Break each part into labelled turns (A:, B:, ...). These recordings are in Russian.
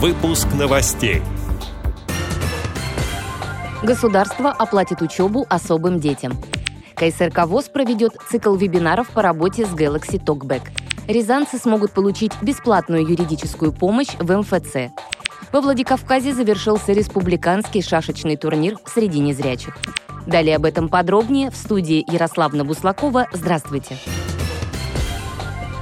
A: Выпуск новостей.
B: Государство оплатит учебу особым детям. КСРК ВОЗ проведет цикл вебинаров по работе с Galaxy Talkback. Рязанцы смогут получить бесплатную юридическую помощь в МФЦ. Во Владикавказе завершился республиканский шашечный турнир среди незрячих. Далее об этом подробнее в студии Ярославна Буслакова. Здравствуйте.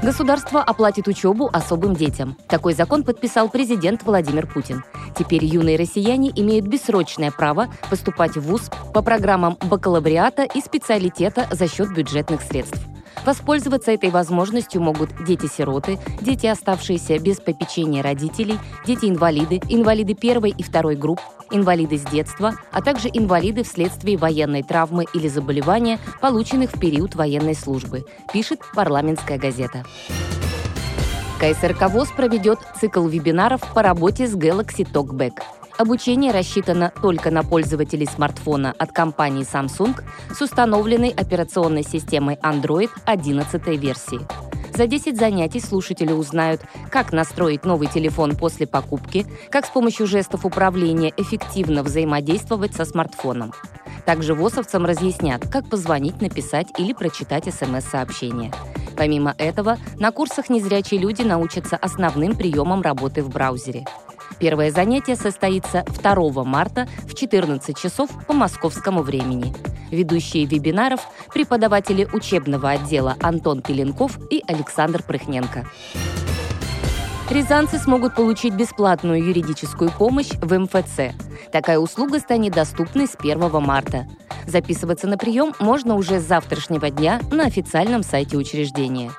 B: Государство оплатит учебу особым детям. Такой закон подписал президент Владимир Путин. Теперь юные россияне имеют бессрочное право поступать в ВУЗ по программам бакалавриата и специалитета за счет бюджетных средств. Воспользоваться этой возможностью могут дети-сироты, дети, оставшиеся без попечения родителей, дети-инвалиды, инвалиды первой и второй групп, инвалиды с детства, а также инвалиды вследствие военной травмы или заболевания, полученных в период военной службы, пишет парламентская газета. КСРК ВОЗ проведет цикл вебинаров по работе с Galaxy Talkback – Обучение рассчитано только на пользователей смартфона от компании Samsung с установленной операционной системой Android 11 версии. За 10 занятий слушатели узнают, как настроить новый телефон после покупки, как с помощью жестов управления эффективно взаимодействовать со смартфоном. Также ВОСовцам разъяснят, как позвонить, написать или прочитать СМС-сообщения. Помимо этого, на курсах незрячие люди научатся основным приемам работы в браузере – Первое занятие состоится 2 марта в 14 часов по московскому времени. Ведущие вебинаров – преподаватели учебного отдела Антон Пеленков и Александр Прыхненко. Рязанцы смогут получить бесплатную юридическую помощь в МФЦ. Такая услуга станет доступной с 1 марта. Записываться на прием можно уже с завтрашнего дня на официальном сайте учреждения.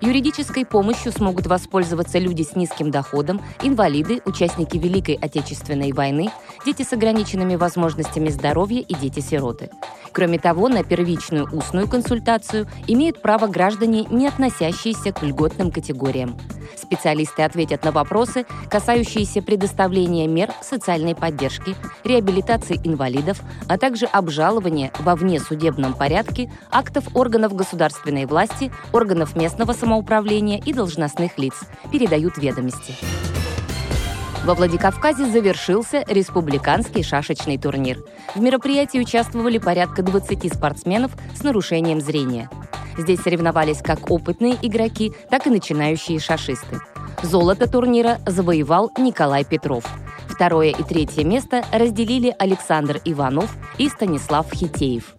B: Юридической помощью смогут воспользоваться люди с низким доходом, инвалиды, участники Великой Отечественной войны, дети с ограниченными возможностями здоровья и дети-сироты. Кроме того, на первичную устную консультацию имеют право граждане, не относящиеся к льготным категориям. Специалисты ответят на вопросы, касающиеся предоставления мер социальной поддержки, реабилитации инвалидов, а также обжалования во внесудебном порядке актов органов государственной власти, органов местного самоуправления и должностных лиц, передают ведомости. Во Владикавказе завершился республиканский шашечный турнир. В мероприятии участвовали порядка 20 спортсменов с нарушением зрения. Здесь соревновались как опытные игроки, так и начинающие шашисты. Золото турнира завоевал Николай Петров. Второе и третье место разделили Александр Иванов и Станислав Хитеев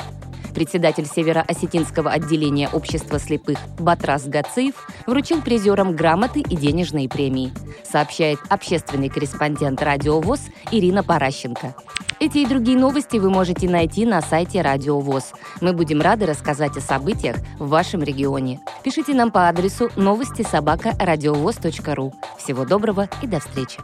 B: председатель Северо-Осетинского отделения общества слепых Батрас Гациев вручил призерам грамоты и денежные премии, сообщает общественный корреспондент Радио ВОЗ Ирина Паращенко. Эти и другие новости вы можете найти на сайте Радио ВОЗ. Мы будем рады рассказать о событиях в вашем регионе. Пишите нам по адресу новости собака ру. Всего доброго и до встречи.